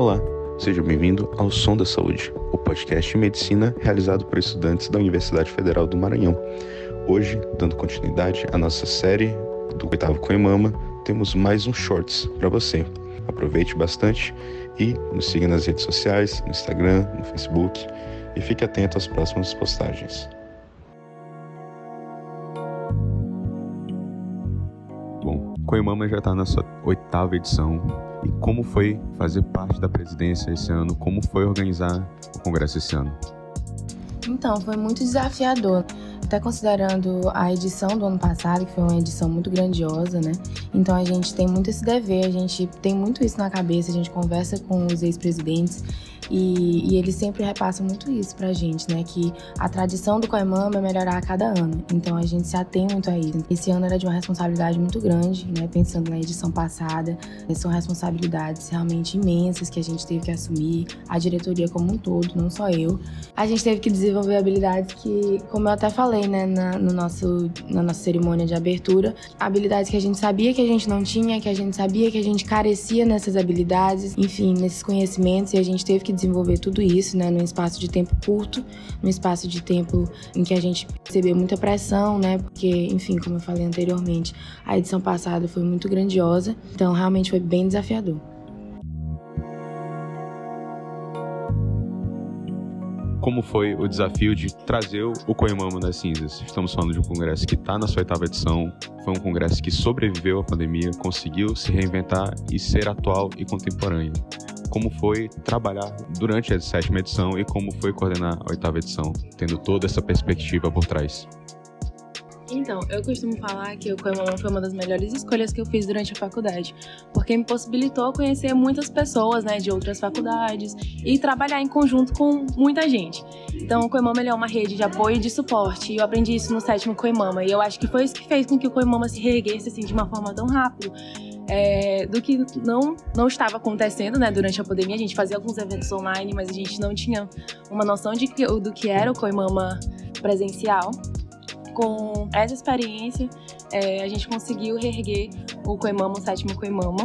Olá, seja bem-vindo ao Som da Saúde, o podcast de medicina realizado por estudantes da Universidade Federal do Maranhão. Hoje, dando continuidade à nossa série do oitavo Coimama, temos mais um shorts para você. Aproveite bastante e nos siga nas redes sociais, no Instagram, no Facebook e fique atento às próximas postagens. Coimama já está na sua oitava edição. E como foi fazer parte da presidência esse ano? Como foi organizar o congresso esse ano? Então, foi muito desafiador até considerando a edição do ano passado, que foi uma edição muito grandiosa, né? Então a gente tem muito esse dever, a gente tem muito isso na cabeça, a gente conversa com os ex-presidentes e, e, eles sempre repassam muito isso pra gente, né? Que a tradição do Coimama é melhorar a cada ano. Então a gente se atém muito a isso. Esse ano era de uma responsabilidade muito grande, né? Pensando na edição passada, são responsabilidades realmente imensas que a gente teve que assumir, a diretoria como um todo, não só eu. A gente teve que desenvolver habilidades que, como eu até falei, né, na, no nosso, na nossa cerimônia de abertura, habilidades que a gente sabia que a gente não tinha, que a gente sabia que a gente carecia nessas habilidades, enfim, nesses conhecimentos, e a gente teve que desenvolver tudo isso, né, num espaço de tempo curto, num espaço de tempo em que a gente recebeu muita pressão, né, porque, enfim, como eu falei anteriormente, a edição passada foi muito grandiosa, então realmente foi bem desafiador. como foi o desafio de trazer o Coimama das cinzas. Estamos falando de um congresso que está na sua oitava edição, foi um congresso que sobreviveu à pandemia, conseguiu se reinventar e ser atual e contemporâneo como foi trabalhar durante a sétima edição e como foi coordenar a oitava edição, tendo toda essa perspectiva por trás. Então, eu costumo falar que o Coimamão foi uma das melhores escolhas que eu fiz durante a faculdade, porque me possibilitou conhecer muitas pessoas, né, de outras faculdades e trabalhar em conjunto com muita gente. Então, o Coimama é uma rede de apoio e de suporte, e eu aprendi isso no sétimo Coimama, e eu acho que foi isso que fez com que o Coimama se reerguesse assim de uma forma tão rápida é, do que não, não estava acontecendo né, durante a pandemia. A gente fazia alguns eventos online, mas a gente não tinha uma noção de que, do que era o Coimama presencial. Com essa experiência, é, a gente conseguiu reerguer o Coimama, o sétimo Coimama,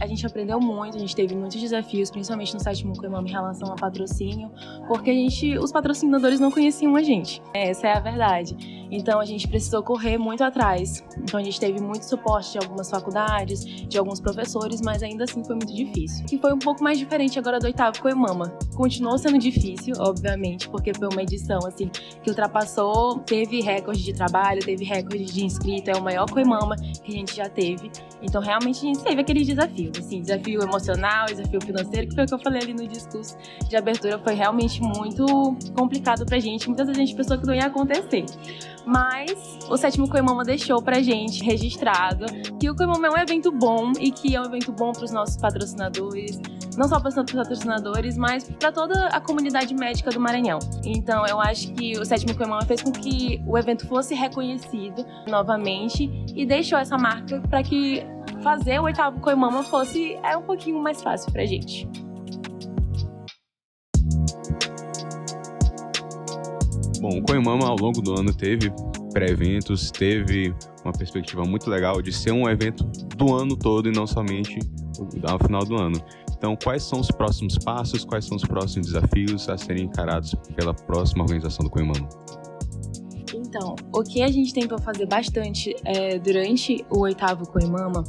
a gente aprendeu muito, a gente teve muitos desafios, principalmente no sétimo Coimama em relação a patrocínio, porque a gente, os patrocinadores não conheciam a gente. Essa é a verdade. Então a gente precisou correr muito atrás. Então a gente teve muito suporte de algumas faculdades, de alguns professores, mas ainda assim foi muito difícil. Que foi um pouco mais diferente agora do oitavo Coimama. Continuou sendo difícil, obviamente, porque foi uma edição assim que ultrapassou, teve recorde de trabalho, teve recorde de inscrito, é o maior Coimama que a gente já teve. Então realmente a gente teve aqueles desafios desafios, assim, desafio emocional, desafio financeiro, que foi o que eu falei ali no discurso de abertura, foi realmente muito complicado pra gente. Muitas vezes a gente pensou que não ia acontecer. Mas o sétimo Coimama deixou pra gente registrado que o Coimama é um evento bom e que é um evento bom para os nossos patrocinadores, não só para os patrocinadores, mas para toda a comunidade médica do Maranhão. Então, eu acho que o sétimo Coimama fez com que o evento fosse reconhecido novamente e deixou essa marca para que fazer o oitavo Coimama fosse é um pouquinho mais fácil pra gente. Bom, o Coimama ao longo do ano teve pré-eventos, teve uma perspectiva muito legal de ser um evento do ano todo e não somente ao final do ano. Então, quais são os próximos passos, quais são os próximos desafios a serem encarados pela próxima organização do Coimama? Então, o que a gente tentou fazer bastante é, durante o oitavo Coimama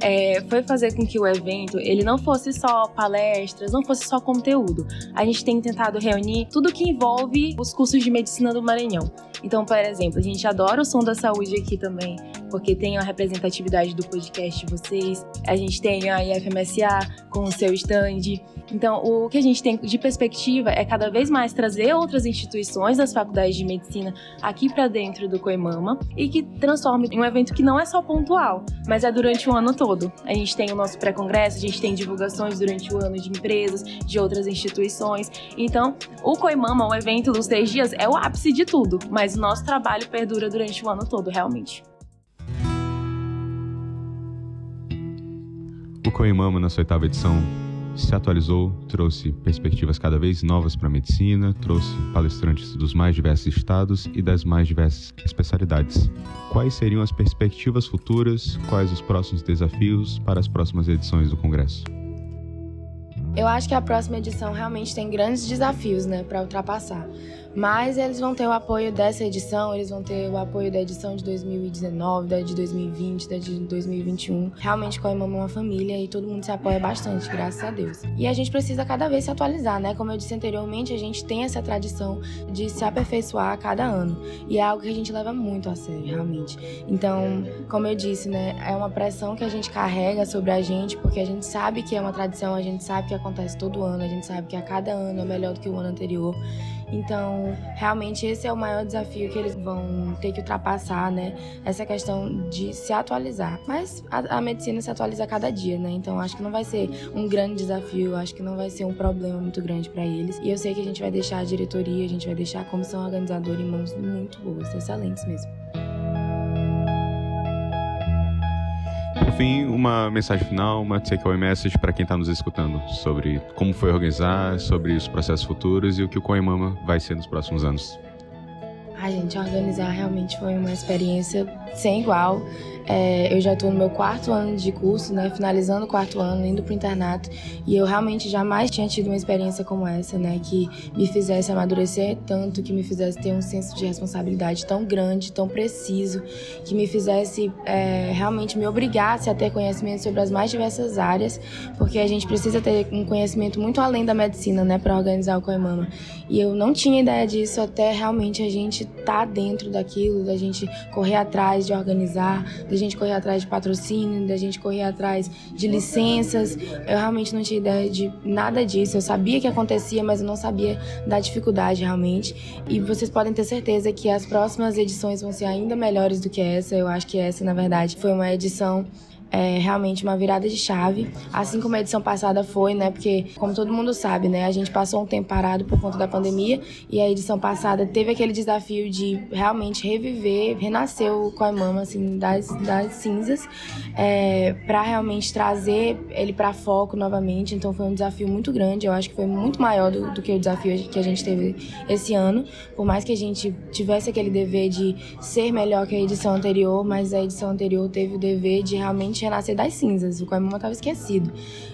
é, foi fazer com que o evento ele não fosse só palestras, não fosse só conteúdo. A gente tem tentado reunir tudo que envolve os cursos de medicina do Maranhão. Então, por exemplo, a gente adora o som da saúde aqui também, porque tem a representatividade do podcast de vocês. A gente tem a IFMSA com o seu stand. Então, o que a gente tem de perspectiva é cada vez mais trazer outras instituições das faculdades de medicina aqui para dentro do Coimama e que transforme em um evento que não é só pontual, mas é durante o ano todo. A gente tem o nosso pré-congresso, a gente tem divulgações durante o ano de empresas, de outras instituições. Então, o Coimama, o evento dos três dias, é o ápice de tudo, mas o nosso trabalho perdura durante o ano todo, realmente. O Coimama, na sua oitava edição, se atualizou, trouxe perspectivas cada vez novas para a medicina, trouxe palestrantes dos mais diversos estados e das mais diversas especialidades. Quais seriam as perspectivas futuras? Quais os próximos desafios para as próximas edições do Congresso? Eu acho que a próxima edição realmente tem grandes desafios, né, para ultrapassar. Mas eles vão ter o apoio dessa edição, eles vão ter o apoio da edição de 2019, da de 2020, da de 2021. Realmente Coimama é uma família e todo mundo se apoia bastante, graças a Deus. E a gente precisa cada vez se atualizar, né? Como eu disse anteriormente, a gente tem essa tradição de se aperfeiçoar a cada ano. E é algo que a gente leva muito a sério, realmente. Então, como eu disse, né, é uma pressão que a gente carrega sobre a gente, porque a gente sabe que é uma tradição, a gente sabe que acontece todo ano, a gente sabe que a cada ano é melhor do que o ano anterior. Então, realmente esse é o maior desafio que eles vão ter que ultrapassar, né? Essa questão de se atualizar. Mas a, a medicina se atualiza a cada dia, né? Então, acho que não vai ser um grande desafio, acho que não vai ser um problema muito grande para eles. E eu sei que a gente vai deixar a diretoria, a gente vai deixar a comissão organizadora em mãos muito boas, excelentes mesmo. Fim, uma mensagem final, uma takeaway message para quem está nos escutando sobre como foi organizar, sobre os processos futuros e o que o Coimama vai ser nos próximos anos. A gente, organizar realmente foi uma experiência sem igual. É, eu já estou no meu quarto ano de curso, né, finalizando o quarto ano, indo para o internato, e eu realmente jamais tinha tido uma experiência como essa, né, que me fizesse amadurecer tanto, que me fizesse ter um senso de responsabilidade tão grande, tão preciso, que me fizesse é, realmente me obrigasse a ter conhecimento sobre as mais diversas áreas, porque a gente precisa ter um conhecimento muito além da medicina, né, para organizar o Coimama. E eu não tinha ideia disso até realmente a gente estar tá dentro daquilo, da gente correr atrás de organizar, da gente correr atrás de patrocínio, da gente correr atrás de licenças. Eu realmente não tinha ideia de nada disso. Eu sabia que acontecia, mas eu não sabia da dificuldade realmente. E vocês podem ter certeza que as próximas edições vão ser ainda melhores do que essa. Eu acho que essa, na verdade, foi uma edição é realmente uma virada de chave, assim como a edição passada foi, né? Porque, como todo mundo sabe, né? A gente passou um tempo parado por conta da pandemia e a edição passada teve aquele desafio de realmente reviver, renascer o Coimama, assim, das, das cinzas, é, para realmente trazer ele para foco novamente. Então, foi um desafio muito grande. Eu acho que foi muito maior do, do que o desafio que a gente teve esse ano. Por mais que a gente tivesse aquele dever de ser melhor que a edição anterior, mas a edição anterior teve o dever de realmente gente renascer das cinzas. O Coimama estava esquecido.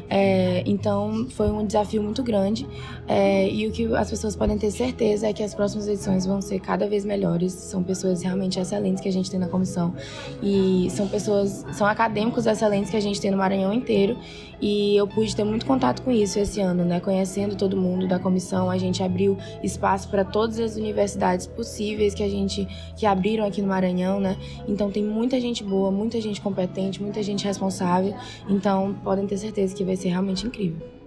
É, então foi um desafio muito grande é, e o que as pessoas podem ter certeza é que as próximas edições vão ser cada vez melhores. São pessoas realmente excelentes que a gente tem na comissão e são pessoas, são acadêmicos excelentes que a gente tem no Maranhão inteiro e eu pude ter muito contato com isso esse ano, né? Conhecendo todo mundo da comissão, a gente abriu espaço para todas as universidades possíveis que a gente que abriram aqui no Maranhão, né? Então tem muita gente boa, muita gente competente, muita gente responsável. Então podem ter certeza que vai ser realmente incrível.